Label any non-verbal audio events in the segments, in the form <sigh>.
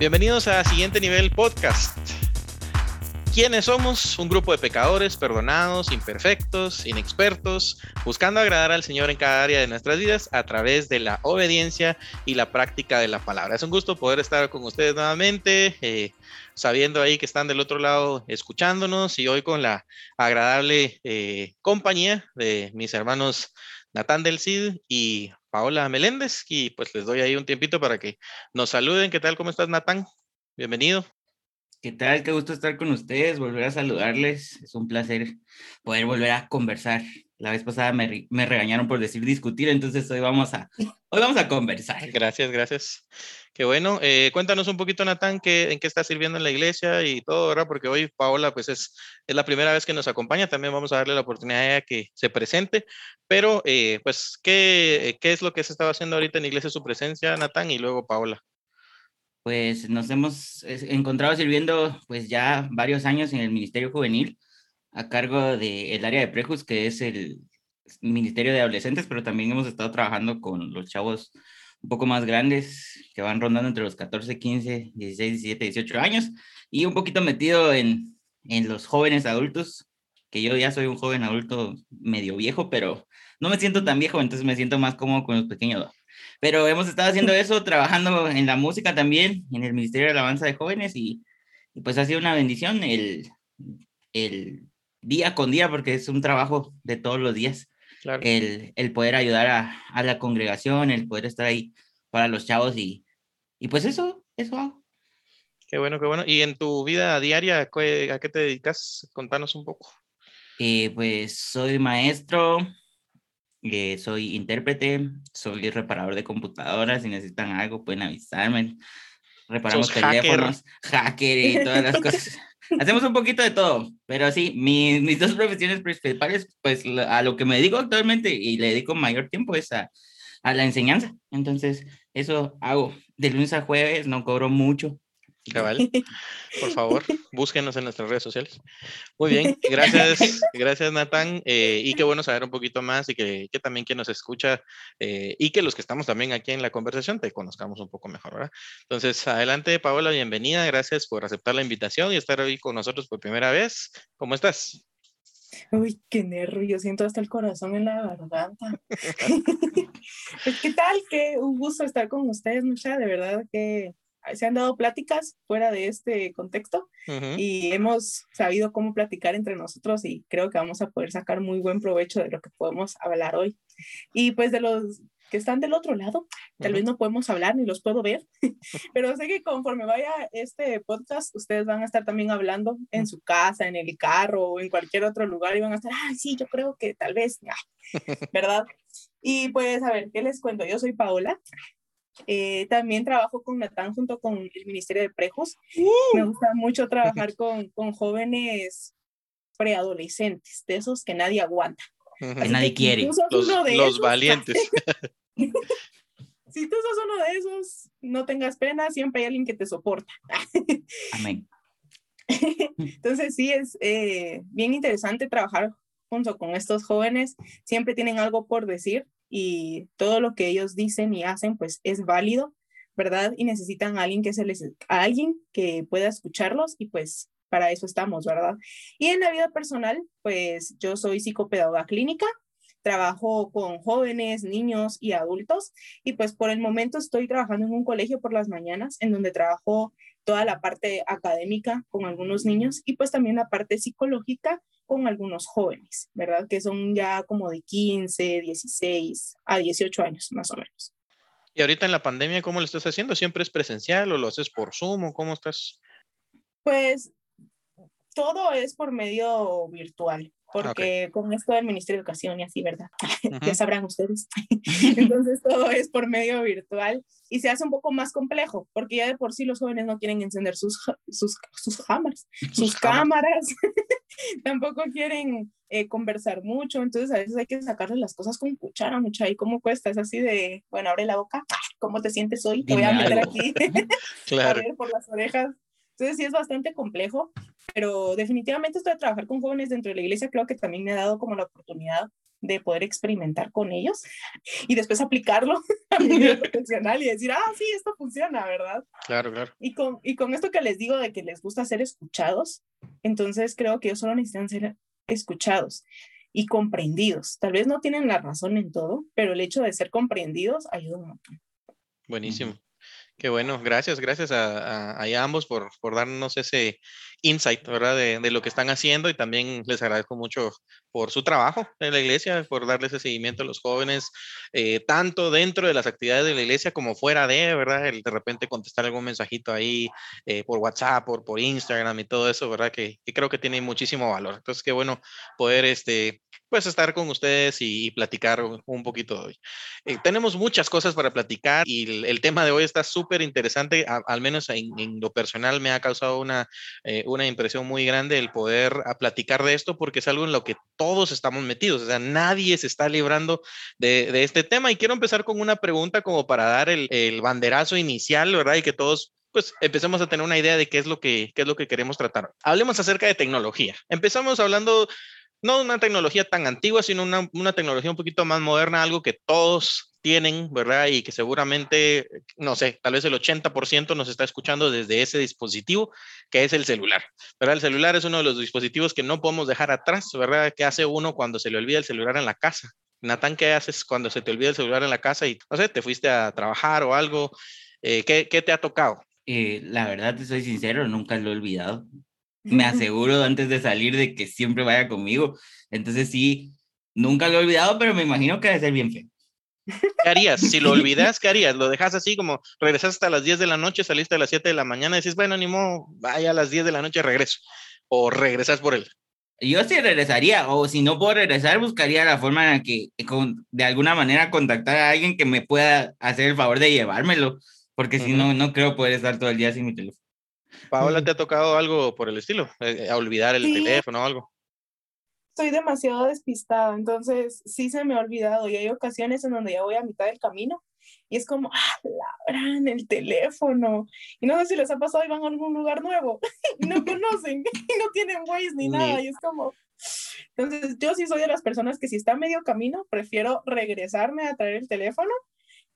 Bienvenidos a Siguiente Nivel Podcast. ¿Quiénes somos? Un grupo de pecadores, perdonados, imperfectos, inexpertos, buscando agradar al Señor en cada área de nuestras vidas a través de la obediencia y la práctica de la palabra. Es un gusto poder estar con ustedes nuevamente, eh, sabiendo ahí que están del otro lado escuchándonos y hoy con la agradable eh, compañía de mis hermanos Natán del Cid y Paola Meléndez. Y pues les doy ahí un tiempito para que nos saluden. ¿Qué tal? ¿Cómo estás, Natán? Bienvenido. ¿Qué tal? Qué gusto estar con ustedes, volver a saludarles. Es un placer poder volver a conversar. La vez pasada me, me, regañaron por decir discutir, entonces hoy vamos a, hoy vamos a conversar. Gracias, gracias. Qué bueno. Eh, cuéntanos un poquito, Natán, qué, en qué estás sirviendo en la iglesia y todo, ¿verdad? Porque hoy Paola, pues es, es la primera vez que nos acompaña. También vamos a darle la oportunidad a ella que se presente. Pero, eh, pues, ¿qué, ¿qué es lo que se estaba haciendo ahorita en iglesia su presencia, Natán? Y luego Paola pues nos hemos encontrado sirviendo pues ya varios años en el Ministerio Juvenil a cargo del área de Prejus, que es el Ministerio de Adolescentes, pero también hemos estado trabajando con los chavos un poco más grandes que van rondando entre los 14, 15, 16, 17, 18 años y un poquito metido en, en los jóvenes adultos, que yo ya soy un joven adulto medio viejo, pero no me siento tan viejo, entonces me siento más cómodo con los pequeños. Pero hemos estado haciendo <laughs> eso, trabajando en la música también, en el Ministerio de Alabanza de Jóvenes, y, pues ha sido una bendición el, el día con día, porque es un trabajo de todos los días. El, el, poder ayudar a, a, la congregación, el poder estar ahí para los chavos y, y pues eso, eso hago. Qué bueno, qué bueno. ¿Y en tu vida diaria, a qué te dedicas? Contanos un poco. Eh, pues soy maestro, eh, soy intérprete, soy reparador de computadoras, si necesitan algo pueden avisarme. Reparamos teléfonos, hacker. y todas las <laughs> cosas. Hacemos un poquito de todo, pero sí, mi, mis dos profesiones principales, pues a lo que me dedico actualmente y le dedico mayor tiempo es a, a la enseñanza. Entonces, eso hago de lunes a jueves, no cobro mucho, Cabal, <laughs> por favor, búsquenos en nuestras redes sociales. Muy bien, gracias, <laughs> gracias Natán. Eh, y qué bueno saber un poquito más y que, que también quien nos escucha eh, y que los que estamos también aquí en la conversación te conozcamos un poco mejor, ¿verdad? Entonces, adelante, Paola, bienvenida. Gracias por aceptar la invitación y estar hoy con nosotros por primera vez. ¿Cómo estás? Uy, qué nervio, siento hasta el corazón en la garganta. <laughs> pues, ¿Qué tal? Qué un gusto estar con ustedes, mucha, de verdad que se han dado pláticas fuera de este contexto y hemos sabido cómo platicar entre nosotros y creo que vamos a poder sacar muy buen provecho de lo que podemos hablar hoy. Y pues de los que están del otro lado, tal vez no podemos hablar ni los puedo ver, <laughs> pero sé que conforme vaya este podcast, ustedes van a estar también hablando en su casa, en el carro o en cualquier otro lugar y van a estar, ah, sí, yo creo que tal vez, ¿verdad? Y pues a ver, ¿qué les cuento? Yo soy Paola, eh, también trabajo con Natán junto con el Ministerio de Prejos. Me gusta mucho trabajar <laughs> con, con jóvenes preadolescentes, de esos que nadie aguanta. Que nadie quiere. Los, valientes. <laughs> <laughs> si tú sos uno de esos, no tengas pena, siempre hay alguien que te soporta. Amén. Entonces sí, es eh, bien interesante trabajar junto con estos jóvenes. Siempre tienen algo por decir y todo lo que ellos dicen y hacen pues es válido, ¿verdad? Y necesitan a alguien que se les a alguien que pueda escucharlos y pues para eso estamos, ¿verdad? Y en la vida personal, pues yo soy psicopedagoga clínica, trabajo con jóvenes, niños y adultos y pues por el momento estoy trabajando en un colegio por las mañanas en donde trabajo toda la parte académica con algunos niños y pues también la parte psicológica con algunos jóvenes, ¿verdad? Que son ya como de 15, 16 a 18 años más o menos. Y ahorita en la pandemia, ¿cómo lo estás haciendo? ¿Siempre es presencial o lo haces por Zoom o cómo estás? Pues todo es por medio virtual porque con esto del Ministerio de Educación y así, ¿verdad? <laughs> ya sabrán ustedes. <laughs> Entonces todo es por medio virtual y se hace un poco más complejo, porque ya de por sí los jóvenes no quieren encender sus, sus, sus cámaras, sus <laughs> cámaras, tampoco quieren eh, conversar mucho, entonces a veces hay que sacarle las cosas con cuchara, mucha, ¿y cómo cuesta? Es así de, bueno, abre la boca, ¿cómo te sientes hoy? Te voy a meter aquí, claro. a ver por las orejas. Entonces sí es bastante complejo, pero definitivamente esto de trabajar con jóvenes dentro de la iglesia creo que también me ha dado como la oportunidad de poder experimentar con ellos y después aplicarlo <laughs> a mi <laughs> vida profesional y decir, ah, sí, esto funciona, ¿verdad? Claro, claro. Y con, y con esto que les digo de que les gusta ser escuchados, entonces creo que ellos solo necesitan ser escuchados y comprendidos. Tal vez no tienen la razón en todo, pero el hecho de ser comprendidos ayuda un montón. Buenísimo. Qué bueno, gracias, gracias a, a, ambos por, por, darnos ese insight, ¿verdad? De, de, lo que están haciendo y también les agradezco mucho por su trabajo en la iglesia, por darle ese seguimiento a los jóvenes, eh, tanto dentro de las actividades de la iglesia como fuera de, ¿verdad? El de repente contestar algún mensajito ahí eh, por WhatsApp, por, por Instagram y todo eso, ¿verdad? Que, que, creo que tiene muchísimo valor. Entonces, qué bueno poder este, pues estar con ustedes y, platicar un, poquito hoy. Eh, tenemos muchas cosas para platicar y el, tema de hoy está súper interesante, al menos en, lo personal me ha causado una, eh, una impresión muy grande el poder a platicar de esto porque es algo en lo que todos estamos metidos, o sea, nadie se está librando de, de este tema y quiero empezar con una pregunta como para dar el, el banderazo inicial, ¿verdad? Y que todos pues empecemos a tener una idea de qué es lo que, qué es lo que queremos tratar. Hablemos acerca de tecnología. Empezamos hablando no una tecnología tan antigua, sino una, una, tecnología un poquito más moderna, algo que todos tienen, ¿verdad? Y que seguramente, no sé, tal vez el 80% nos está escuchando desde ese dispositivo, que es el celular, ¿verdad? El celular es uno de los dispositivos que no podemos dejar atrás, ¿verdad? ¿Qué hace uno cuando se le olvida el celular en la casa? Natán, ¿qué haces cuando se te olvida el celular en la casa y, no sé, te fuiste a trabajar o algo? Eh, ¿qué, ¿qué, te ha tocado? Eh, la verdad, te soy sincero, nunca lo he olvidado me aseguro antes de salir de que siempre vaya conmigo. Entonces sí, nunca lo he olvidado, pero me imagino que debe ser bien feo. ¿Qué harías? Si lo <laughs> olvidas, ¿qué harías? ¿Lo dejas así como regresas hasta las 10 de la noche, saliste a las 7 de la mañana y dices, bueno, ni modo, vaya a las 10 de la noche, regreso? ¿O regresas por él? Yo sí regresaría, o si no puedo regresar, buscaría la forma en la que con, de alguna manera contactar a alguien que me pueda hacer el favor de llevármelo, porque si no, no creo poder estar todo el día sin mi teléfono. Paola, ¿te ha tocado algo por el estilo? Eh, a olvidar el teléfono o algo. Estoy demasiado despistada, entonces sí se me ha olvidado y hay ocasiones en donde ya voy a mitad del camino y es como, ah, en el teléfono. Y no sé si les ha pasado y van a algún lugar nuevo <laughs> y no conocen <laughs> y no tienen Waze ni nada y es como... Entonces yo sí soy de las personas que si está a medio camino, prefiero regresarme a traer el teléfono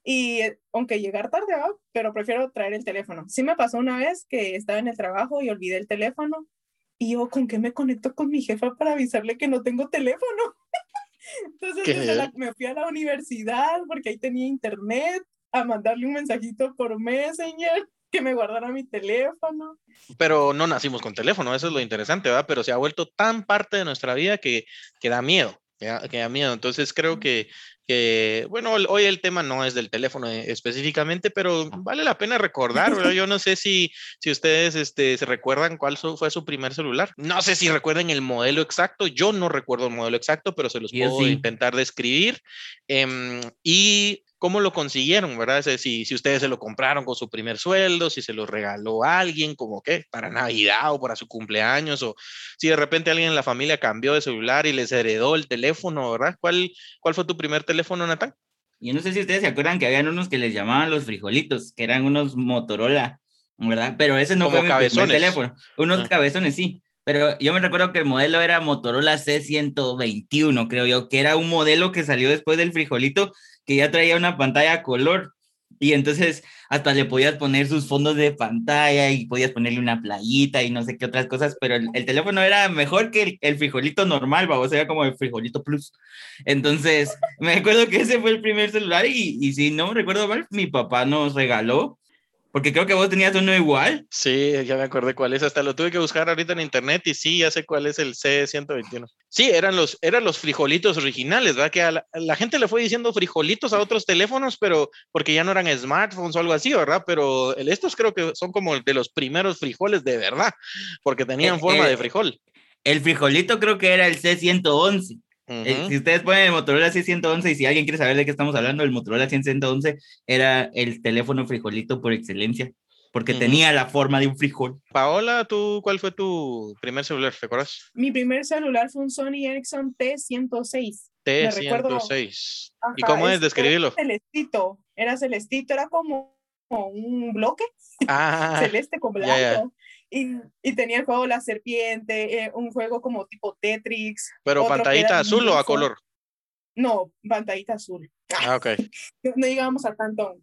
y eh, aunque llegar tarde, pero prefiero traer el teléfono. Sí me pasó una vez que estaba en el trabajo y olvidé el teléfono. Y yo, ¿con qué me conecto con mi jefa para avisarle que no tengo teléfono? <laughs> Entonces me fui a la universidad porque ahí tenía internet a mandarle un mensajito por Messenger que me guardara mi teléfono. Pero no nacimos con teléfono, eso es lo interesante, ¿verdad? Pero se ha vuelto tan parte de nuestra vida que, que da miedo, que da miedo. Entonces creo que que, bueno, hoy el tema no es del teléfono eh, específicamente, pero vale la pena recordar, ¿verdad? <laughs> Yo no sé si, si ustedes este, se recuerdan cuál fue su primer celular. No sé si recuerden el modelo exacto, yo no recuerdo el modelo exacto, pero se los puedo intentar describir. Em, y cómo lo consiguieron, ¿verdad? Si, si ustedes se lo compraron con su primer sueldo, si se lo regaló a alguien, como que para Navidad o para su cumpleaños, o si de repente alguien en la familia cambió de celular y les heredó el teléfono, ¿verdad? ¿Cuál, cuál fue tu primer teléfono, Natán? Yo no sé si ustedes se acuerdan que habían unos que les llamaban los frijolitos, que eran unos Motorola, ¿verdad? Pero ese no fue mi primer teléfono. Unos ah. cabezones, sí. Pero yo me recuerdo que el modelo era Motorola C121, creo yo, que era un modelo que salió después del frijolito que ya traía una pantalla color. Y entonces hasta le podías poner sus fondos de pantalla y podías ponerle una playita y no sé qué otras cosas, pero el, teléfono era mejor que el, frijolito normal, o sea, como el frijolito plus. Entonces, me acuerdo que ese fue el primer celular y, y si no recuerdo mal, mi papá nos regaló porque creo que vos tenías uno igual. Sí, ya me acordé cuál es. Hasta lo tuve que buscar ahorita en internet y sí, ya sé cuál es el C121. Sí, eran los, eran los frijolitos originales, ¿verdad? Que a la, gente le fue diciendo frijolitos a otros teléfonos, pero porque ya no eran smartphones o algo así, ¿verdad? Pero estos creo que son como de los primeros frijoles de verdad, porque tenían forma de frijol. El frijolito creo que era el C111. Eh, si ustedes ponen el Motorola C111 y si alguien quiere saber de qué estamos hablando, el Motorola C111 era el teléfono frijolito por excelencia, porque tenía la forma de un frijol. Paola, ¿tú cuál fue tu primer celular? ¿Te acuerdas? Mi primer celular fue un Sony Ericsson T106. T106. ¿Y cómo es describirlo? Era celestito, era celestito, era como un bloque ah, <laughs> celeste con blanco. Y, tenía el juego La Serpiente, eh, un juego como tipo Tetris. ¿Pero pantallita azul o a color? No, pantallita azul. Ah, ok. No, no llegamos a tanto.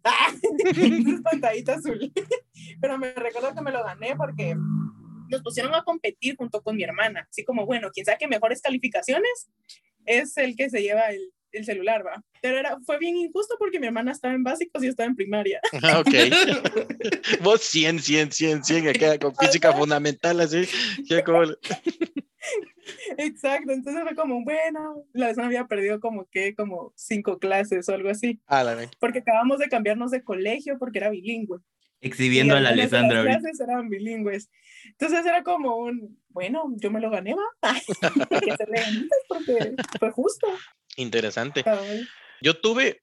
pantallita azul. <laughs> Pero me recuerdo que me lo gané porque nos pusieron a competir junto con mi hermana. Así como, bueno, quien saque mejores calificaciones es el que se lleva el, el celular, va. Pero era, fue bien injusto porque mi hermana estaba en básicos y estaba en primaria. <laughs> Ah, ok. <laughs> Vos 100, 100, 100, 100, acá con física fundamental, así. Como... <laughs> Exacto, entonces fue como, bueno, la vez había perdido como que, como cinco clases o algo así. Ah, la. Porque acabamos de cambiarnos de colegio porque era bilingüe. Exhibiendo a la las Alessandra ahorita. clases eran bilingües. Entonces era como un, bueno, yo me lo gané, va. <laughs> Que ganitas porque fue justo. Interesante. Yo tuve,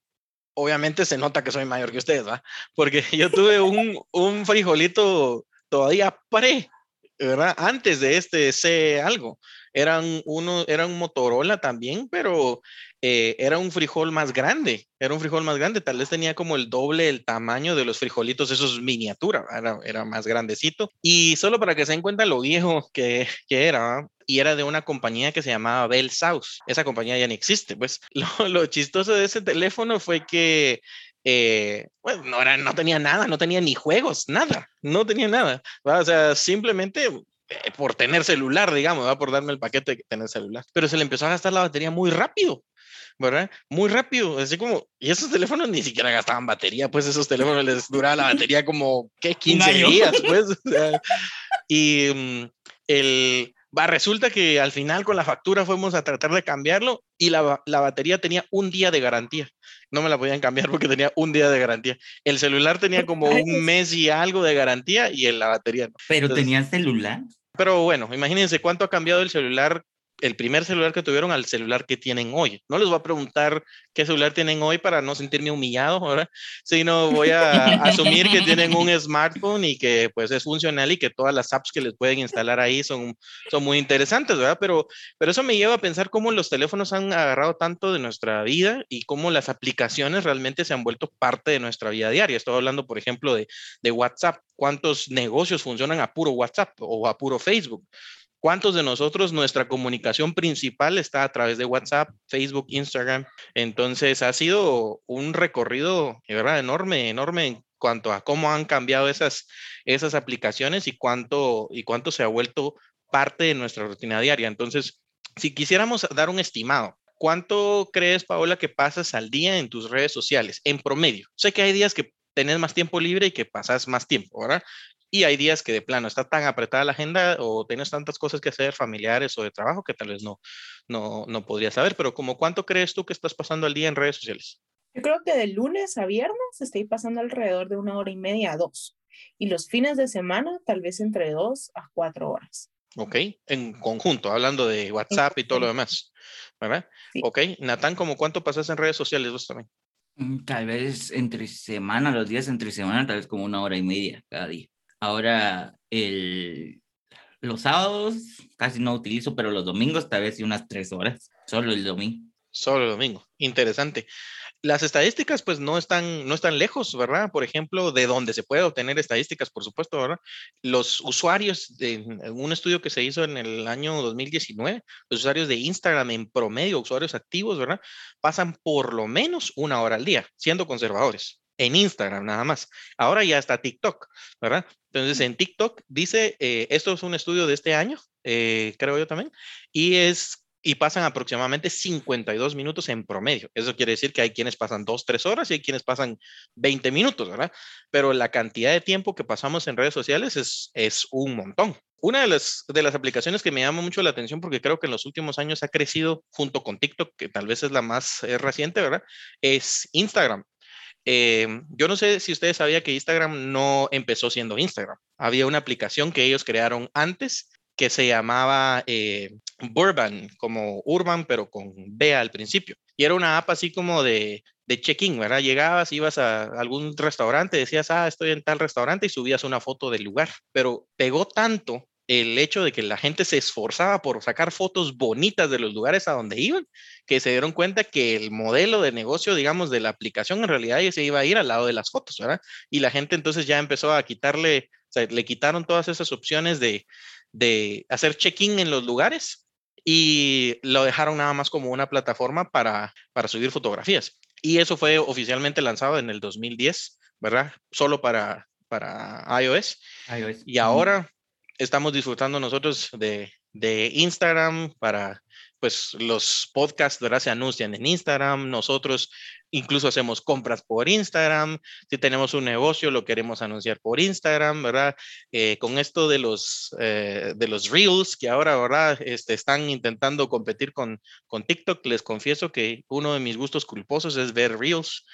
obviamente se nota que soy mayor que ustedes, ¿va? Porque <laughs> yo tuve un, un frijolito todavía pre, ¿verdad? Antes de este C algo. Eran uno, era un Motorola también, pero eh, era un frijol más grande. Era un frijol más grande. Tal vez tenía como el doble el tamaño de los frijolitos, esos miniatura. Era, era más grandecito. Y solo para que se den cuenta lo viejo que, que era, y era de una compañía que se llamaba Bell South. Esa compañía ya ni existe. Pues <laughs> lo, lo chistoso de ese teléfono fue que eh, bueno, no, era, no tenía nada, no tenía ni juegos, nada, no tenía nada. O sea, simplemente eh, por tener celular, digamos, ¿va? por darme el paquete de tener celular. Pero se le empezó a gastar la batería muy rápido. ¿Verdad? Muy rápido, así como, y esos teléfonos ni siquiera gastaban batería, pues esos teléfonos les duraba la batería como, ¿qué? <laughs> 15 año. días, pues. o sea, y mm, el, va, resulta que al final con la factura fuimos a tratar de cambiarlo y la, la batería tenía un día de garantía. No me la podían cambiar porque tenía un día de garantía. El celular tenía como un mes y algo de garantía y el- la batería no. Pero Entonces- tenía celular. Pero bueno, imagínense cuánto ha cambiado el celular, el primer celular que tuvieron al celular que tienen hoy. No les voy a preguntar qué celular tienen hoy para no sentirme humillado, <laughs> ¿verdad? Sino voy a asumir que tienen un <laughs> smartphone y que pues es funcional y que todas las apps que les pueden instalar ahí son, son muy interesantes, ¿verdad? Pero, pero eso me lleva a pensar cómo los teléfonos han agarrado tanto de nuestra vida y cómo las aplicaciones realmente se han vuelto parte de nuestra vida diaria. Estoy hablando, por ejemplo, de, de WhatsApp. ¿Cuántos negocios funcionan a puro WhatsApp o a puro Facebook? ¿Cuántos de nosotros nuestra comunicación principal está a través de WhatsApp, Facebook, Instagram? Entonces ha sido un recorrido, ¿verdad? Enorme, enorme en cuanto a cómo han cambiado esas, esas aplicaciones y cuánto, y cuánto se ha vuelto parte de nuestra rutina diaria. Entonces, si quisiéramos dar un estimado, ¿cuánto crees, Paola, que pasas al día en tus redes sociales en promedio? Sé que hay días que tenés más tiempo libre y que pasas más tiempo, ¿verdad? Y hay días que de plano está tan apretada la agenda o tienes tantas cosas que hacer familiares o de trabajo que tal vez no, no, no podrías saber, pero como cuánto crees tú que estás pasando al día en redes sociales? Yo creo que de lunes a viernes estoy pasando alrededor de una hora y media a dos. Y los fines de semana, tal vez entre dos a cuatro horas. ¿Ok? En conjunto, hablando de WhatsApp y todo lo demás, ¿verdad? Sí. Ok, Natán, ¿como cuánto pasas en redes sociales vos también? Mm, Tal vez entre semana, los días entre semana, tal vez como una hora y media cada día. Ahora, el, los sábados casi no utilizo, pero los domingos tal vez unas tres horas, solo el domingo. Solo el domingo. Interesante. Las estadísticas, pues, no están, no están lejos, ¿verdad? Por ejemplo, de donde se puede obtener estadísticas, por supuesto, ¿verdad? Los usuarios, de un estudio que se hizo en el año 2019, los usuarios de Instagram en promedio, usuarios activos, ¿verdad? Pasan por lo menos una hora al día, siendo conservadores. En Instagram nada más. Ahora ya está TikTok, ¿verdad? Entonces, en TikTok dice, eh, esto es un estudio de este año, eh, creo yo también, y es y pasan aproximadamente 52 minutos en promedio. Eso quiere decir que hay quienes pasan 2, 3 horas y hay quienes pasan 20 minutos, ¿verdad? Pero la cantidad de tiempo que pasamos en redes sociales es, es un montón. Una de las, de las aplicaciones que me llama mucho la atención porque creo que en los últimos años ha crecido junto con TikTok, que tal vez es la más eh, reciente, ¿verdad? Es Instagram. Eh, yo no sé si ustedes sabían que Instagram no empezó siendo Instagram. Había una aplicación que ellos crearon antes que se llamaba eh, como Urban, pero con B al principio. Y era una app así como de, de check-in, ¿verdad? Llegabas, ibas a algún restaurante, decías, ah, estoy en tal restaurante y subías una foto del lugar. Pero pegó tanto el hecho de que la gente se esforzaba por sacar fotos bonitas de los lugares a donde iban, que se dieron cuenta que el modelo de negocio, digamos, de la aplicación en realidad ya se iba a ir al lado de las fotos, ¿verdad? Y la gente entonces ya empezó a quitarle, o sea, le quitaron todas esas opciones de, de hacer check-in en los lugares y lo dejaron nada más como una plataforma para, para subir fotografías. Y eso fue oficialmente lanzado en el 2010, ¿verdad? Solo para, para iOS. iOS. Y ahora estamos disfrutando nosotros de, de Instagram para pues los podcasts, ¿verdad? Se anuncian en Instagram, nosotros incluso hacemos compras por Instagram, si tenemos un negocio lo queremos anunciar por Instagram, ¿verdad? Eh, con esto de los, eh, de los Reels, que ahora, ¿verdad? Este, están intentando competir con, con TikTok, les confieso que uno de mis gustos culposos es ver Reels.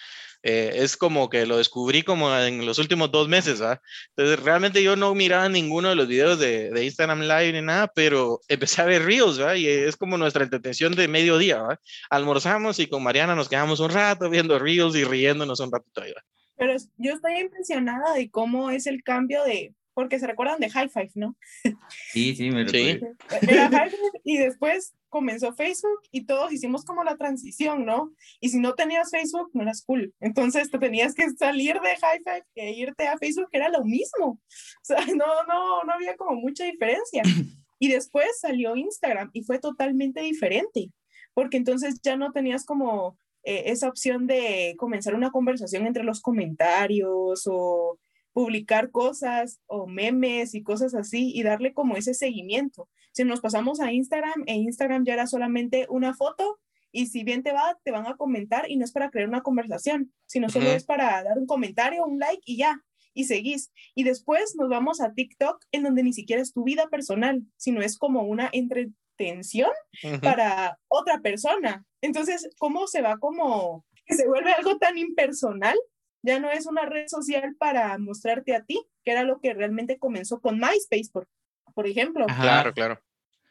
Eh, es como que lo descubrí como en los últimos dos meses, ¿verdad? Entonces, realmente yo no miraba ninguno de los videos de, Instagram Live ni nada, pero <laughs> empecé a ver Reels, ¿verdad? Y es como nuestra entretención de mediodía, ¿verdad? Almorzamos y con Mariana nos quedamos un rato viendo Reels y riéndonos un ratito ahí, ¿verdad? Pero yo estoy impresionada de cómo es el cambio de, porque se recuerdan de High Five, ¿no? Sí, sí, me recuerdo. Sí. Era High Five y después comenzó Facebook y todos hicimos como la transición, ¿no? Y si no tenías Facebook, no eras cool. Entonces te tenías que salir de High Five e irte a Facebook, que era lo mismo. O sea, <laughs> no, no, no había como mucha diferencia. <laughs> Y después salió Instagram y fue totalmente diferente, porque entonces ya no tenías como eh, esa opción de comenzar una conversación entre los comentarios o publicar cosas o memes y cosas así y darle como ese seguimiento. Si nos pasamos a Instagram, e Instagram ya era solamente una foto y si bien te va, te van a comentar y no es para crear una conversación, sino solo uh -huh. es para dar un comentario, un like y ya, y seguís. Y después nos vamos a TikTok, en donde ni siquiera es tu vida personal, sino es como una entretención uh -huh. para otra persona. Entonces, ¿cómo se va como que se vuelve algo tan impersonal ya no es una red social para mostrarte a ti, que era lo que realmente comenzó con MySpace, por, por ejemplo. Ajá. Claro, claro.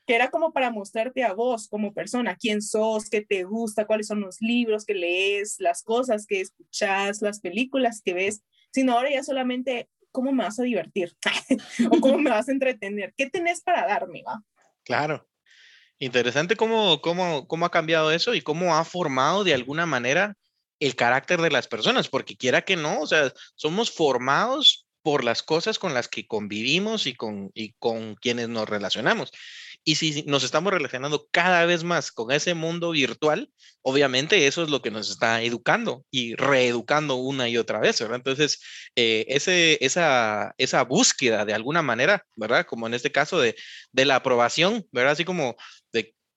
Que era como para mostrarte a vos como persona, quién sos, qué te gusta, cuáles son los libros que lees, las cosas que escuchas, las películas que ves, sino ahora ya solamente cómo me vas a divertir <laughs> o cómo me vas a entretener, qué tenés para darme, va. Claro. Interesante cómo, cómo, cómo ha cambiado eso y cómo ha formado de alguna manera el carácter de las personas, porque quiera que no, o sea, somos formados por las cosas con las que convivimos y con, y con quienes nos relacionamos. Y si nos estamos relacionando cada vez más con ese mundo virtual, obviamente eso es lo que nos está educando y reeducando una y otra vez, ¿verdad? Entonces, eh, esa, esa búsqueda de alguna manera, ¿verdad? Como en este caso de, de la aprobación, ¿verdad? Así como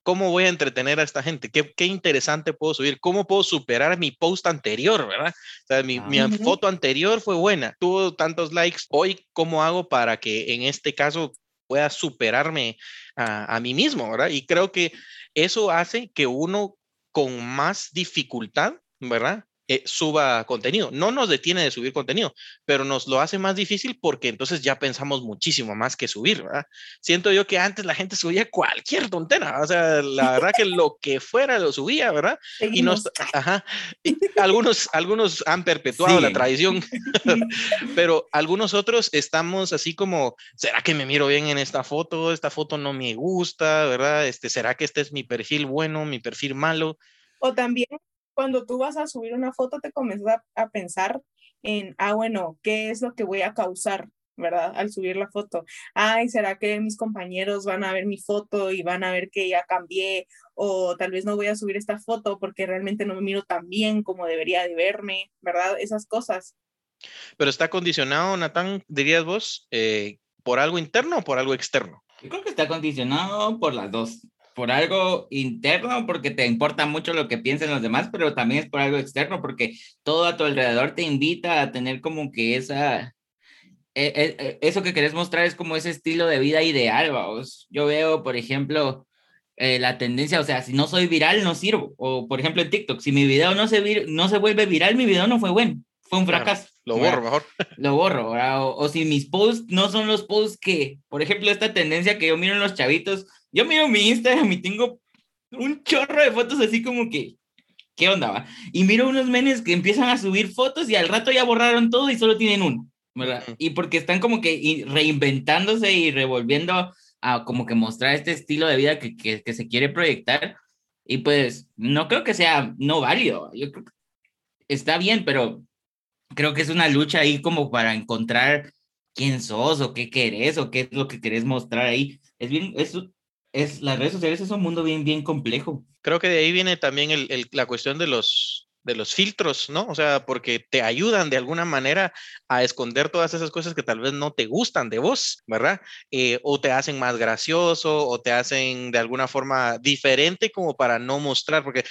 ¿Cómo voy a entretener a esta gente? ¿Qué, ¿Qué, interesante puedo subir? ¿Cómo puedo superar mi post anterior? ¿verdad? O sea, mi, -huh. mi, foto anterior fue buena, tuvo tantos likes. Hoy, ¿cómo hago para que en este caso pueda superarme a, a mí mismo? ¿verdad? Y creo que eso hace que uno con más dificultad, ¿verdad? Eh, suba contenido. No nos detiene de subir contenido, pero nos lo hace más difícil porque entonces ya pensamos muchísimo más que subir, ¿verdad? Siento yo que antes la gente subía cualquier tontera, o sea, la verdad que lo que fuera lo subía, ¿verdad? Y, nos, ajá, y algunos, algunos han perpetuado sí. la tradición, <laughs> <laughs> pero algunos otros estamos así como, ¿será que me miro bien en esta foto? Esta foto no me gusta, ¿verdad? Este, ¿Será que este es mi perfil bueno, mi perfil malo? O también cuando tú vas a subir una foto te comienzas a, a, pensar en, ah, bueno, ¿qué es lo que voy a causar, verdad? Al subir la foto. Ay, ¿será que mis compañeros van a ver mi foto y van a ver que ya cambié? O tal vez no voy a subir esta foto porque realmente no me miro tan bien como debería de verme, ¿verdad? Esas cosas. Pero está condicionado, Natán, dirías vos, eh, por algo interno o por algo externo? Yo creo que está condicionado por las dos por algo interno, porque te importa mucho lo que piensen los demás, pero también es por algo externo, porque todo a tu alrededor te invita a tener como que esa, eso que querés mostrar es como ese estilo de vida ideal, vamos. Yo veo, por ejemplo, eh, la tendencia, o sea, si no soy viral, no sirvo. O, por ejemplo, en TikTok, si mi video no se, vir, no se vuelve viral, mi video no fue bueno, fue un fracaso. Claro, <laughs> lo borro mejor. Lo borro, o, o si mis posts no son los posts que, por ejemplo, esta tendencia que yo miro en los chavitos, yo miro mi Instagram y tengo un chorro de fotos así como que, ¿qué onda va? Y miro unos menes que empiezan a subir fotos y al rato ya borraron todo y solo tienen uno, ¿verdad? Uh -huh. Y porque están como que reinventándose y revolviendo a como que mostrar este estilo de vida que, que, que se quiere proyectar. Y pues no creo que sea no válido. Yo creo que está bien, pero creo que es una lucha ahí como para encontrar quién sos o qué querés o qué es lo que querés mostrar ahí. Es bien, es es, las redes sociales es un mundo bien, bien complejo. Creo que de ahí viene también el, la cuestión de los, de los filtros, ¿no? O sea, porque te ayudan de alguna manera a esconder todas esas cosas que tal vez no te gustan de vos, ¿verdad? Eh, o te hacen más gracioso o te hacen de alguna forma diferente como para no mostrar, porque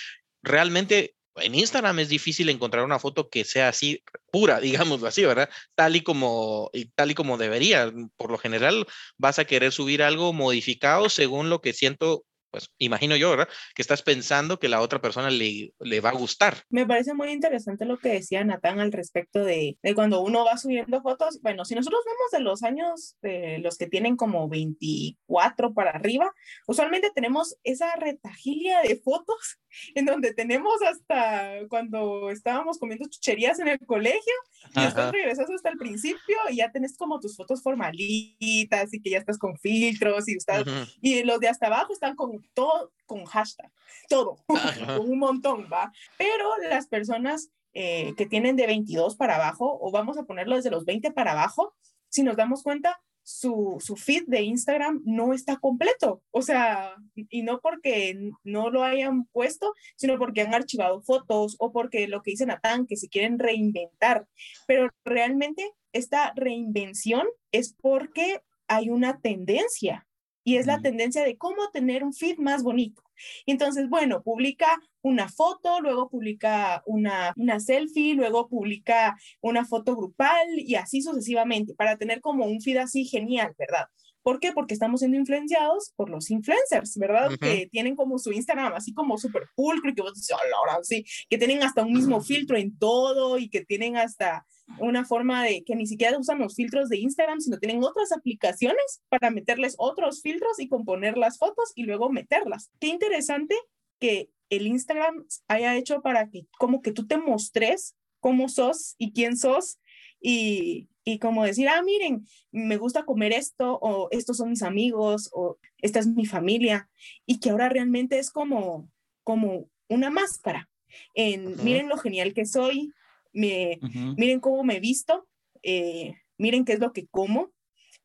realmente en Instagram es difícil encontrar una foto que sea así pura, <laughs> digámoslo así, ¿verdad? Tal y como tal y como debería. Por lo general vas a querer subir algo modificado según lo que siento pues imagino yo, ¿verdad? Que estás pensando que la otra persona le, le va a gustar. Me parece muy interesante lo que decía Natán al respecto de, de, cuando uno va subiendo fotos. Bueno, si nosotros vemos de los años, de los que tienen como 24 para arriba, usualmente tenemos esa retagilia de fotos <laughs> en donde tenemos hasta cuando estábamos comiendo chucherías en el colegio y después regresas hasta el principio y ya tenés como tus fotos formalitas y que ya estás con filtros y, estás, y los de hasta abajo están con todo, con hashtag, todo, <laughs> con un montón, ¿va? Pero las personas eh, que tienen de 22 para abajo, o vamos a ponerlo desde los 20 para abajo, si nos damos cuenta, su, su, feed de Instagram no está completo. O sea, y no porque no lo hayan puesto, sino porque han archivado fotos o porque lo que dice Natán, que se quieren reinventar. Pero realmente esta reinvención es porque hay una tendencia y es la tendencia de cómo tener un feed más bonito. Entonces, bueno, publica una foto, luego publica una, una selfie, luego publica una foto grupal y así sucesivamente, para tener como un feed así genial, ¿verdad? ¿Por qué? Porque estamos siendo influenciados por los influencers, ¿verdad? Que tienen como su Instagram así como súper pulcro y que vos dices, ahora sí, que tienen hasta un mismo filtro en todo y que tienen hasta una forma de que ni siquiera usan los filtros de Instagram, sino tienen otras aplicaciones para meterles otros filtros y componer las fotos y luego meterlas. Qué interesante que el Instagram haya hecho para que como que tú te mostres cómo sos y quién sos y, y como decir, ah, miren, me gusta comer esto o estos son mis amigos o esta es mi familia y que ahora realmente es como, como una máscara en, miren lo genial que soy, miren cómo me visto, eh, miren qué es lo que como,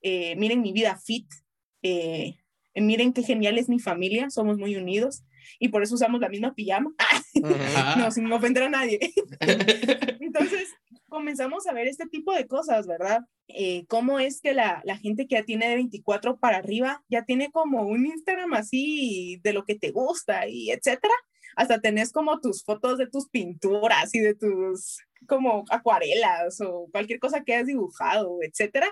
eh, miren mi vida fit, eh, miren qué genial es mi familia, somos muy unidos y por eso usamos la misma pijama, <laughs> no, sin ofender a nadie. <laughs> Entonces, comenzamos a ver este tipo de cosas, ¿verdad? cómo es que la, la, gente que ya tiene de 24 para arriba ya tiene como un Instagram así de lo que te gusta y etcétera. Hasta tenés como tus fotos de tus pinturas y de tus como acuarelas o cualquier cosa que hayas dibujado, etcétera,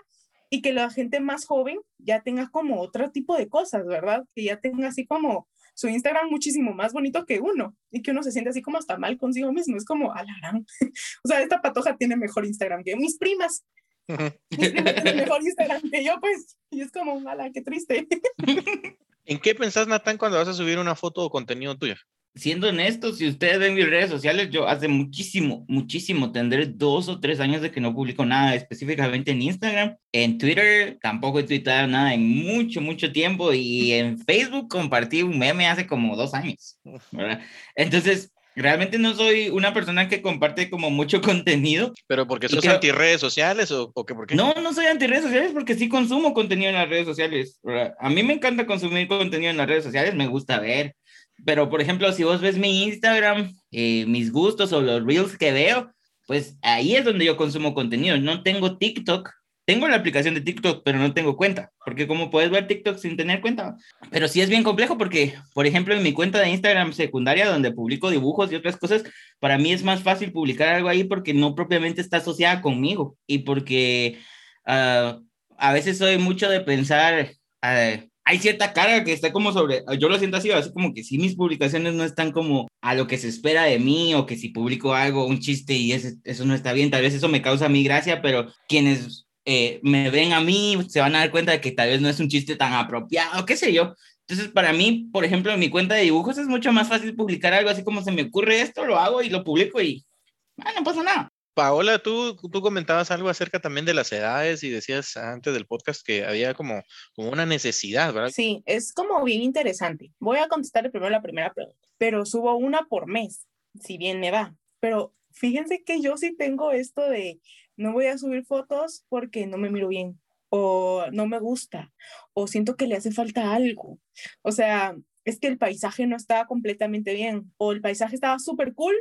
y que la gente más joven ya tenga como otro tipo de cosas, ¿verdad? Que ya tenga así como su Instagram muchísimo más bonito que uno y que uno se siente así como hasta mal consigo mismo. Es como, alarán. <laughs> o sea, esta patoja tiene mejor Instagram que mis primas. <laughs> mis primas tienen mejor Instagram que yo, pues. Y es como, ala, qué triste. <laughs> ¿En qué pensás, Natán, cuando vas a subir una foto o contenido tuyo? Siendo honesto, si ustedes ven mis redes sociales, yo hace muchísimo, muchísimo, tendré dos o tres años de que no publico nada específicamente en Instagram. En Twitter tampoco he tuitado nada en mucho, mucho tiempo y en Facebook compartí un meme hace como dos años, ¿verdad? Entonces, realmente no soy una persona que comparte como mucho <laughs> contenido. ¿Pero porque sos anti redes sociales o, o qué, por qué? No, no soy anti redes sociales porque sí consumo contenido en las redes sociales. ¿verdad? A mí me encanta consumir contenido en las redes sociales, me gusta ver, pero, por ejemplo, si vos ves mi Instagram, eh, mis gustos o los reels que veo, pues ahí es donde yo consumo contenido. No tengo TikTok. Tengo la aplicación de TikTok, pero no tengo cuenta. Porque como puedes ver TikTok sin tener cuenta. Pero sí es bien complejo porque, por ejemplo, en mi cuenta de Instagram secundaria, donde publico dibujos y otras cosas, para mí es más fácil publicar algo ahí porque no propiamente está asociada conmigo. Y porque uh, a veces soy mucho de pensar... Uh, hay cierta carga que está como sobre, yo lo siento así, así como que si mis publicaciones no están como a lo que se espera de mí o que si publico algo, un chiste y ese, eso no está bien, tal vez eso me causa mi gracia, pero quienes eh, me ven a mí se van a dar cuenta de que tal vez no es un chiste tan apropiado, qué sé yo. Entonces, para mí, por ejemplo, en mi cuenta de dibujos es mucho más fácil publicar algo así como se me ocurre esto, lo hago y lo publico y ah, no pasa nada. Paola, tú, tú comentabas algo acerca también de las edades y decías antes del podcast que había como, como una necesidad, ¿verdad? Sí, es como bien interesante. Voy a contestar primero la primera pregunta, pero subo una por mes, si bien me va. Pero fíjense que yo sí tengo esto de no voy a subir fotos porque no me miro bien. o no me gusta, o siento que le hace falta algo. O sea, es que el paisaje no estaba completamente bien, o el paisaje estaba súper cool,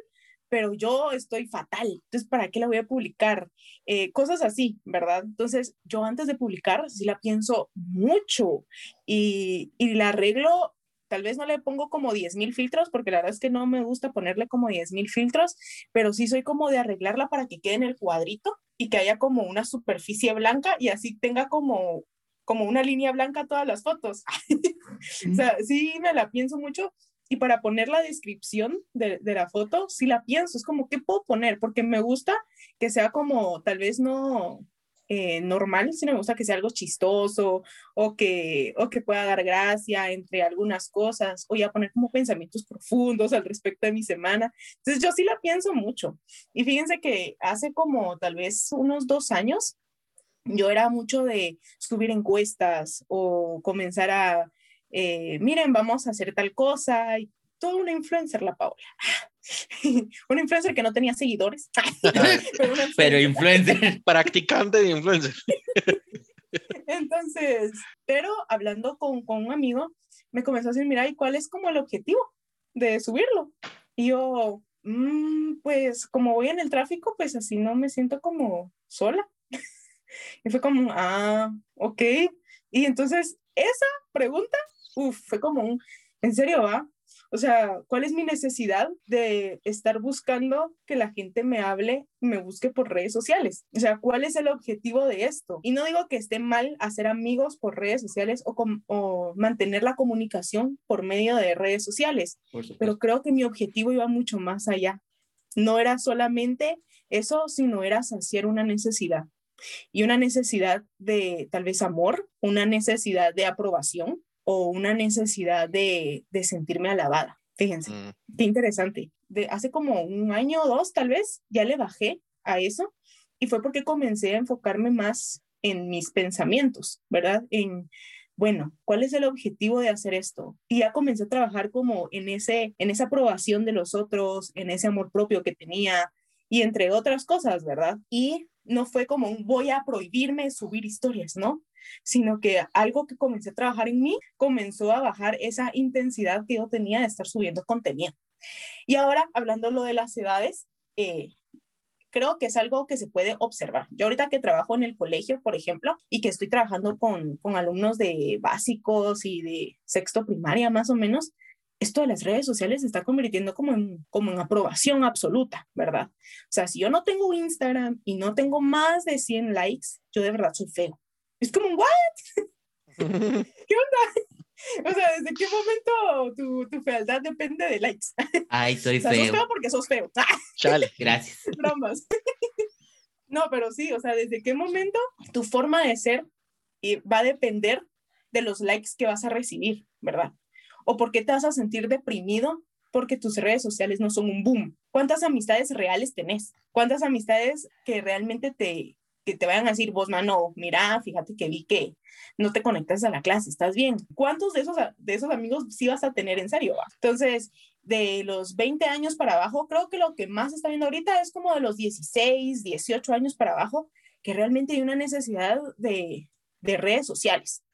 pero yo estoy fatal, entonces, ¿para qué la voy a publicar? Eh, cosas así, ¿verdad? Entonces, yo antes de publicar, sí la pienso mucho y, y la arreglo tal vez no le pongo como 10.000 filtros, porque la verdad es que no me gusta ponerle como 10.000 filtros, pero sí soy como de arreglarla para que quede en el cuadrito y que haya como una superficie blanca y así tenga como, como una línea blanca todas las fotos. <laughs> o sea, sí me la pienso mucho. Y para poner la descripción de, de la foto, sí la pienso. Es como, ¿qué puedo poner? Porque me gusta que sea como, tal vez no, eh, normal, sino me gusta que sea algo chistoso o que, o que pueda dar gracia entre algunas cosas o ya poner como pensamientos profundos al respecto de mi semana. Entonces yo sí la pienso mucho. Y fíjense que hace como tal vez unos dos años, yo era mucho de subir encuestas o comenzar a, eh, miren, vamos a hacer tal cosa. Y toda una influencer, la Paola. <laughs> una influencer que no tenía seguidores. <laughs> pero, influencer. <laughs> Practicante de influencer. Entonces, pero hablando con, con, un amigo, me comenzó a decir, mira, ¿y cuál es como el objetivo de subirlo? Y yo, mm, pues como voy en el tráfico, pues así no me siento como sola. y fue como, ah, ok. Y entonces esa pregunta, uff, fue como un, ¿en serio va? O sea, ¿cuál es mi necesidad de estar buscando que la gente me hable, me busque por redes sociales? O sea, ¿cuál es el objetivo de esto? Y no digo que esté mal hacer amigos por redes sociales o, o mantener la comunicación por medio de redes sociales, pero creo que mi objetivo iba mucho más allá. No era solamente eso, sino era saciar una necesidad y una necesidad de tal vez amor, una necesidad de aprobación, o una necesidad de, de sentirme alabada. Fíjense, mm. qué interesante. De hace como un año o dos, tal vez, ya le bajé a eso y fue porque comencé a enfocarme más en mis pensamientos, ¿verdad? En, bueno, ¿cuál es el objetivo de hacer esto? Y ya comencé a trabajar como en, ese, en esa aprobación de los otros, en ese amor propio que tenía y entre otras cosas, ¿verdad? Y no fue como un voy a prohibirme subir historias, ¿no? Sino que algo que comencé a trabajar en mí comenzó a bajar esa intensidad que yo tenía de estar subiendo contenido. Y ahora, hablando lo de las edades, eh, creo que es algo que se puede observar. Yo ahorita que trabajo en el colegio, por ejemplo, y que estoy trabajando con, con alumnos de básicos y de sexto primaria más o menos, esto de las redes sociales se está convirtiendo como en, como en aprobación absoluta, ¿verdad? O sea, si yo no tengo Instagram y no tengo más de 100 likes, yo de verdad soy feo. Es como, ¿what? <laughs> ¿Qué onda? <laughs> O sea, ¿desde qué momento tu, tu fealdad depende de likes? <laughs> Ay, soy o sea, feo. Sos feo porque sos feo. Chale. Gracias. Bromas. No, pero sí, o sea, ¿desde qué momento tu forma de ser va a depender de los likes que vas a recibir, ¿verdad? ¿O por qué te vas a sentir deprimido porque tus redes sociales no son un boom? ¿Cuántas amistades reales tenés? ¿Cuántas amistades que realmente te, te vayan a decir, vos, mano, mira, fíjate que vi que no te conectas a la clase, ¿estás bien? ¿Cuántos de esos, de esos amigos sí vas a tener en serio? Entonces, de los 20 años para abajo, creo que lo que más está viendo ahorita es como de los 16, 18 años para abajo, que realmente hay una necesidad de, de redes sociales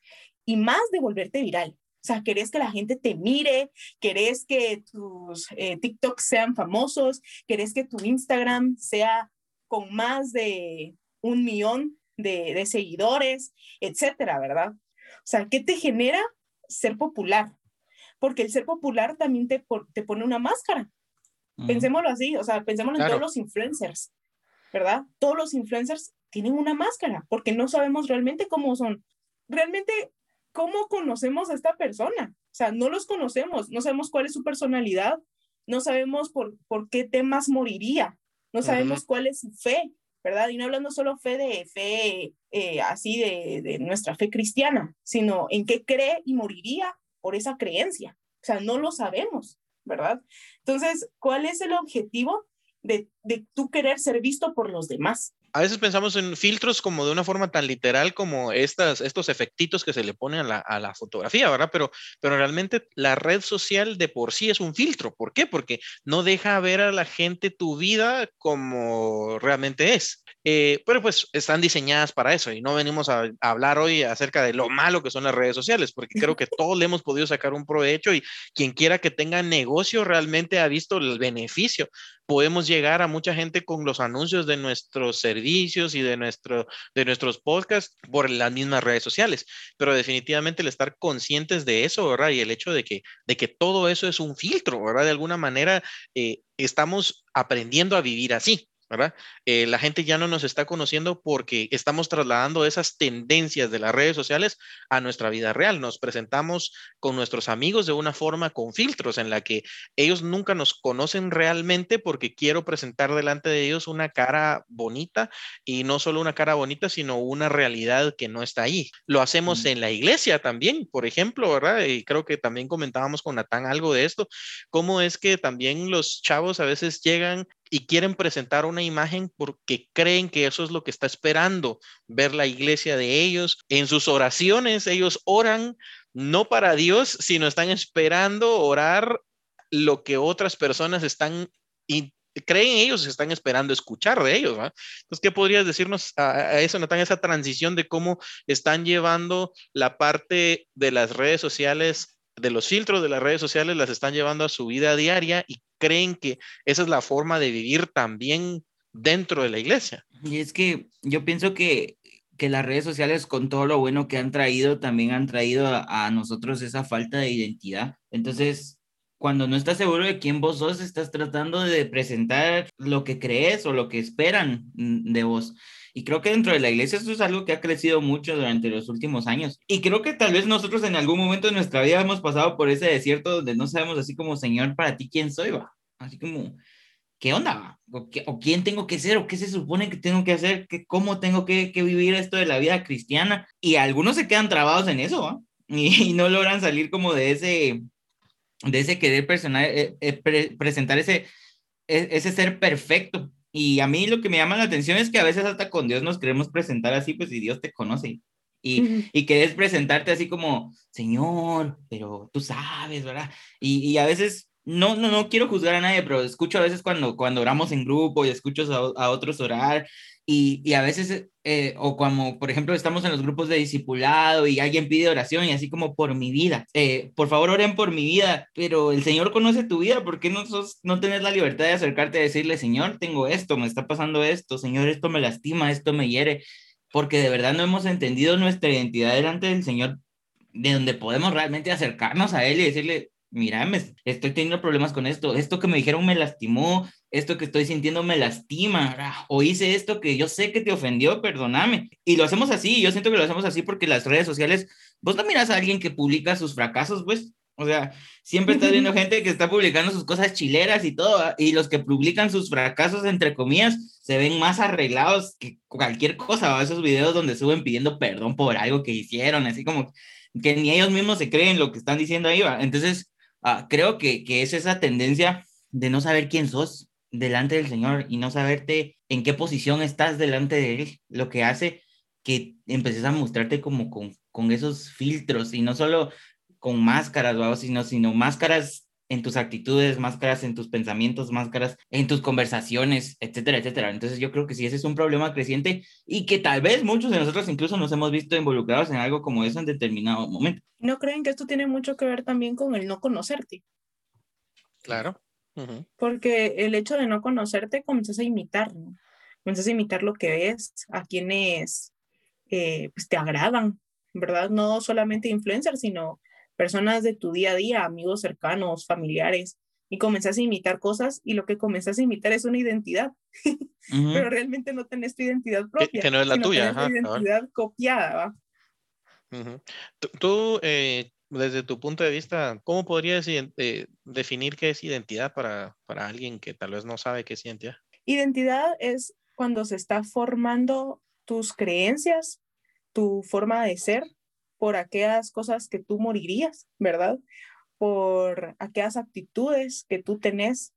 y más de volverte viral. O sea, querés que la gente te mire, querés que tus eh, TikToks sean famosos, querés que tu Instagram sea con más de un millón de, seguidores, etcétera, ¿verdad? O sea, ¿qué te genera ser popular? Porque el ser popular también te, te pone una máscara. Pensémoslo así, o sea, pensémoslo en todos los influencers, ¿verdad? Todos los influencers tienen una máscara porque no sabemos realmente cómo son. Realmente, ¿cómo conocemos a esta persona? O sea, no los conocemos, no sabemos cuál es su personalidad, no sabemos por, por qué temas moriría, no sabemos cuál es su fe, ¿verdad? Y no hablando solo fe de fe, eh, así de, de, nuestra fe cristiana, sino en qué cree y moriría por esa creencia. O sea, no lo sabemos, ¿verdad? Entonces, ¿cuál es el objetivo de, de tú querer ser visto por los demás? A veces pensamos en filtros como de una forma tan literal como estas, estos efectitos que se le ponen a la, fotografía, ¿verdad? Pero, pero realmente la red social de por sí es un filtro. ¿Por qué? Porque no deja ver a la gente tu vida como realmente es. Eh, pero pues están diseñadas para eso y no venimos a, a, hablar hoy acerca de lo malo que son las redes sociales, porque creo que <laughs> todos le hemos podido sacar un provecho y quien quiera que tenga negocio realmente ha visto el beneficio podemos llegar a mucha gente con los anuncios de nuestros servicios y de, nuestro, de nuestros podcasts por las mismas redes sociales. Pero definitivamente el estar conscientes de eso, ¿verdad? Y el hecho de que, de que todo eso es un filtro, ¿verdad? De alguna manera eh, estamos aprendiendo a vivir así. ¿Verdad? Eh, la gente ya no nos está conociendo porque estamos trasladando esas tendencias de las redes sociales a nuestra vida real. Nos presentamos con nuestros amigos de una forma con filtros en la que ellos nunca nos conocen realmente porque quiero presentar delante de ellos una cara bonita y no solo una cara bonita, sino una realidad que no está ahí. Lo hacemos en la iglesia también, por ejemplo, ¿verdad? Y creo que también comentábamos con Natán algo de esto, cómo es que también los chavos a veces llegan y quieren presentar una imagen porque creen que eso es lo que está esperando ver la iglesia de ellos. En sus oraciones ellos oran no para Dios, sino están esperando orar lo que otras personas están y creen ellos están esperando escuchar de ellos. Entonces, ¿qué podrías decirnos a, a eso, Natán, esa transición de cómo están llevando la parte de las redes sociales de los filtros de las redes sociales las están llevando a su vida diaria y creen que esa es la forma de vivir también dentro de la iglesia. Y es que yo pienso que, que las redes sociales con todo lo bueno que han traído, también han traído a, a nosotros esa falta de identidad. Entonces, cuando no estás seguro de quién vos sos, estás tratando de presentar lo que crees o lo que esperan de vos. Y creo que dentro de la iglesia eso es algo que ha crecido mucho durante los últimos años. Y creo que tal vez nosotros en algún momento de nuestra vida hemos pasado por ese desierto donde no sabemos así como, Señor, para ti, ¿quién soy? Va? Así como, ¿qué onda? ¿O, qué, ¿O, quién tengo que ser? ¿O qué se supone que tengo que hacer? ¿Qué, ¿Cómo tengo que, que, vivir esto de la vida cristiana? Y algunos se quedan trabados en eso, ¿va? <laughs> Y, y, no logran salir como de ese, de ese querer personal, eh, eh, pre, presentar ese, e, ese ser perfecto. Y a mí lo que me llama la atención es que a veces hasta con Dios nos queremos presentar así, pues si Dios te conoce. Y, uh -huh. y querés presentarte así como, Señor, pero tú sabes, ¿verdad? Y, y, a veces, no, no, no quiero juzgar a nadie, pero escucho a veces cuando, cuando oramos en grupo y escucho a, a otros orar y, y, a veces, eh, o como por ejemplo estamos en los grupos de discipulado y alguien pide oración y así como por mi vida, eh, por favor oren por mi vida, pero el Señor conoce tu vida, ¿por qué no, sos, no tenés la libertad de acercarte a decirle, Señor, tengo esto, me está pasando esto, Señor, esto me lastima, esto me hiere, porque de verdad no hemos entendido nuestra identidad delante del Señor, de donde podemos realmente acercarnos a Él y decirle, mira, me estoy teniendo problemas con esto, esto que me dijeron me lastimó, esto que estoy sintiendo me lastima, o hice esto que yo sé que te ofendió, perdóname. Y lo hacemos así, yo siento que lo hacemos así porque las redes sociales, vos no miras a alguien que publica sus fracasos, pues, o sea, siempre estás viendo gente que está publicando sus cosas chileras y todo, y los que publican sus fracasos, entre comillas, se ven más arreglados que cualquier cosa, ¿va? esos videos donde suben pidiendo perdón por algo que hicieron, así como que ni ellos mismos se creen lo que están diciendo ahí, ¿va? Entonces, uh, creo que, que es esa tendencia de no saber quién sos delante del Señor y no saberte en qué posición estás delante de Él, lo que hace que empeces a mostrarte como con, con esos filtros y no solo con máscaras, sino, sino máscaras en tus actitudes, máscaras en tus pensamientos, máscaras en tus conversaciones, etcétera, etcétera. Entonces yo creo que sí, ese es un problema creciente y que tal vez muchos de nosotros incluso nos hemos visto involucrados en algo como eso en determinado momento. ¿No creen que esto tiene mucho que ver también con el no conocerte? Claro. Uh -huh. Porque el hecho de no conocerte comienzas a imitar, ¿no? Comienzas a imitar lo que ves, a quienes eh, pues te agradan, ¿verdad? No solamente influencers, sino personas de tu día a día, amigos cercanos, familiares, y comenzás a imitar cosas y lo que comenzás a imitar es una identidad, <laughs> uh -huh. pero realmente no tenés tu identidad propia. Que, que no es la tuya. Ajá, identidad copiada, ¿va? Uh -huh. Tú, eh, desde tu punto de vista, ¿cómo podrías eh, definir qué es identidad para, para alguien que tal vez no sabe qué es identidad? Identidad es cuando se está formando tus creencias, tu forma de ser, por aquellas cosas que tú morirías, ¿verdad? Por aquellas actitudes que tú tenés,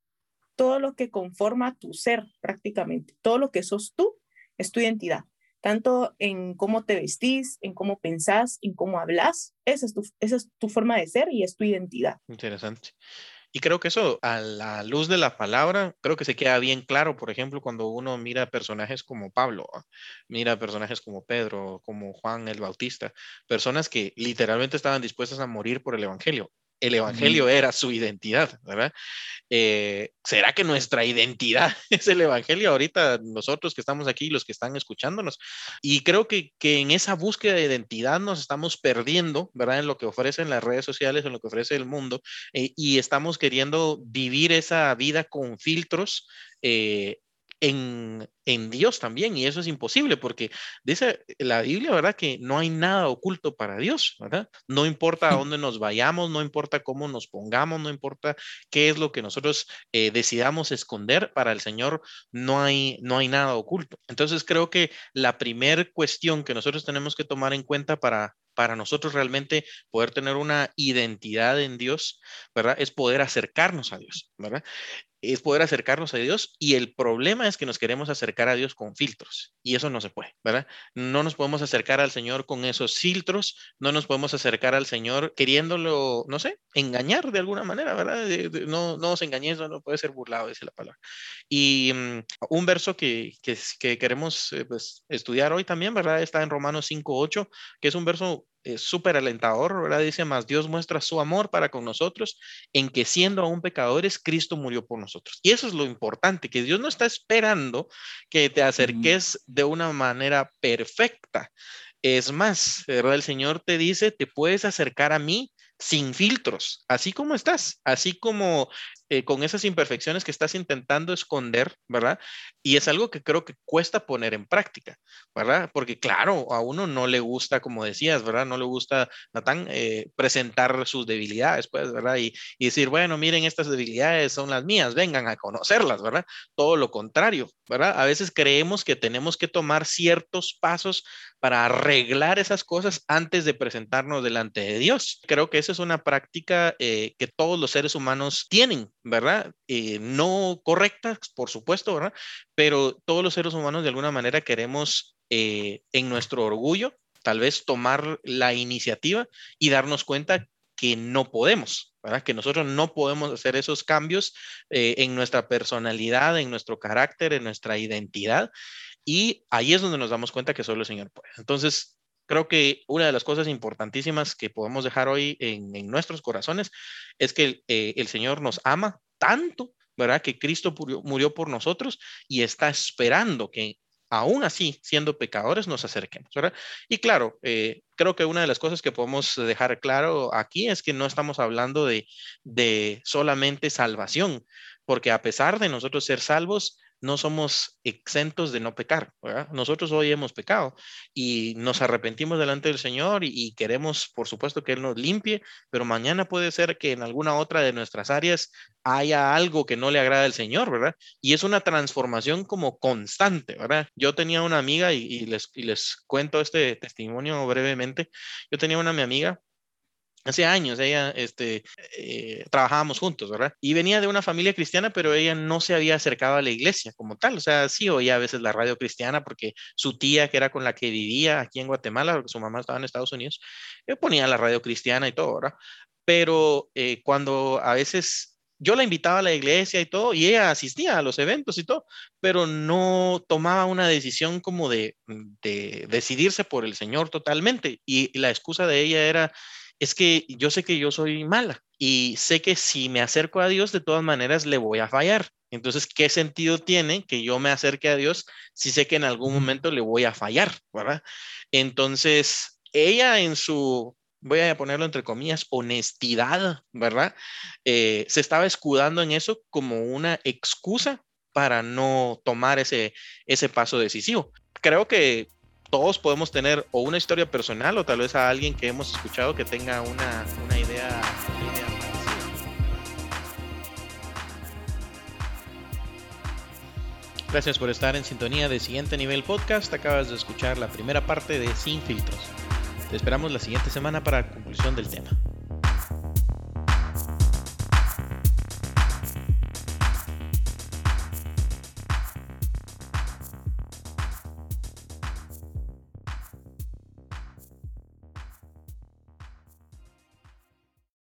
todo lo que conforma tu ser prácticamente, todo lo que sos tú es tu identidad, tanto en cómo te vestís, en cómo pensás, en cómo hablas, esa es tu, esa es tu forma de ser y es tu identidad. Interesante. Y creo que eso, a la luz de la palabra, creo que se queda bien claro, por ejemplo, cuando uno mira personajes como Pablo, mira personajes como Pedro, como Juan el Bautista, personas que literalmente estaban dispuestas a morir por el Evangelio el Evangelio era su identidad, ¿verdad? Eh, ¿Será que nuestra identidad <laughs> es el Evangelio ahorita, nosotros que estamos aquí, los que están escuchándonos? Y creo que, que en esa búsqueda de identidad nos estamos perdiendo, ¿verdad? En lo que ofrecen las redes sociales, en lo que ofrece el mundo, eh, y estamos queriendo vivir esa vida con filtros. Eh, en, en, Dios también, y eso es imposible porque dice la Biblia, ¿verdad? Que no hay nada oculto para Dios, ¿verdad? No importa a dónde nos vayamos, no importa cómo nos pongamos, no importa qué es lo que nosotros eh, decidamos esconder, para el Señor no hay, no hay nada oculto. Entonces creo que la primer cuestión que nosotros tenemos que tomar en cuenta para, para nosotros realmente poder tener una identidad en Dios, ¿verdad? Es poder acercarnos a Dios, ¿verdad? es poder acercarnos a Dios y el problema es que nos queremos acercar a Dios con filtros y eso no se puede, ¿verdad? No nos podemos acercar al Señor con esos filtros, no nos podemos acercar al Señor queriéndolo, no sé, engañar de alguna manera, ¿verdad? no, no os engañéis, no, puede ser burlado, dice la palabra. Y mm, un verso que, que, queremos eh, pues, estudiar hoy también, ¿verdad? Está en Romanos 5.8, que es un verso es súper alentador, ¿verdad? Dice más, Dios muestra su amor para con nosotros en que siendo aún pecadores, Cristo murió por nosotros. Y eso es lo importante, que Dios no está esperando que te acerques de una manera perfecta. Es más, ¿verdad? El Señor te dice, te puedes acercar a mí sin filtros, así como estás, así como eh, con esas imperfecciones que estás intentando esconder, ¿verdad? Y es algo que creo que cuesta poner en práctica, ¿verdad? Porque claro, a uno no le gusta, como decías, ¿verdad? No le gusta, Natán, eh, presentar sus debilidades, pues, ¿verdad? Y, y, decir, bueno, miren, estas debilidades son las mías, vengan a conocerlas, ¿verdad? Todo lo contrario, ¿verdad? A veces creemos que tenemos que tomar ciertos pasos para arreglar esas cosas antes de presentarnos delante de Dios. Creo que esa es una práctica eh, que todos los seres humanos tienen, ¿verdad? Eh, no correctas, por supuesto, ¿verdad? Pero todos los seres humanos de alguna manera queremos eh, en nuestro orgullo tal vez tomar la iniciativa y darnos cuenta que no podemos, ¿verdad? Que nosotros no podemos hacer esos cambios en nuestra personalidad, en nuestro carácter, en nuestra identidad. Y ahí es donde nos damos cuenta que solo el Señor puede. Entonces, creo que una de las cosas importantísimas que podemos dejar hoy en, nuestros corazones es que eh, el, Señor nos ama tanto, ¿verdad? Que Cristo murió, por nosotros y está esperando que aún así, siendo pecadores, nos acerquemos, ¿verdad? Y claro, eh, creo que una de las cosas que podemos dejar claro aquí es que no estamos hablando de solamente salvación, porque a pesar de nosotros ser salvos, no somos exentos de no pecar. Nosotros hoy hemos pecado y nos arrepentimos delante del Señor y, queremos, por supuesto, que Él nos limpie, pero mañana puede ser que en alguna otra de nuestras áreas haya algo que no le agrada al Señor, ¿verdad? Y es una transformación como constante, ¿verdad? Yo tenía una amiga y, les, y les cuento este testimonio brevemente. Yo tenía una mi amiga Hace años ella, este, eh, trabajábamos juntos, ¿verdad? Y venía de una familia cristiana, pero ella no se había acercado a la iglesia como tal. O sea, sí oía a veces la radio cristiana porque su tía, que era con la que vivía aquí en Guatemala, porque su mamá estaba en Estados Unidos, le ponía la radio cristiana y todo, ¿verdad? Pero eh, cuando a veces yo la invitaba a la iglesia y todo, y ella asistía a los eventos y todo, pero no tomaba una decisión como de, de decidirse por el Señor totalmente. Y la excusa de ella era, es que yo sé que yo soy mala y sé que si me acerco a Dios, de todas maneras le voy a fallar. Entonces, ¿qué sentido tiene que yo me acerque a Dios si sé que en algún momento le voy a fallar, ¿verdad? Entonces, ella en su, voy a ponerlo entre comillas, honestidad, ¿verdad? Eh, se estaba escudando en eso como una excusa para no tomar ese, ese paso decisivo. Creo que todos podemos tener o una historia personal o tal vez a alguien que hemos escuchado que tenga una, una idea, Gracias por estar en sintonía de Siguiente Nivel Podcast. Acabas de escuchar la primera parte de Sin Filtros. Te esperamos la siguiente semana para conclusión del tema.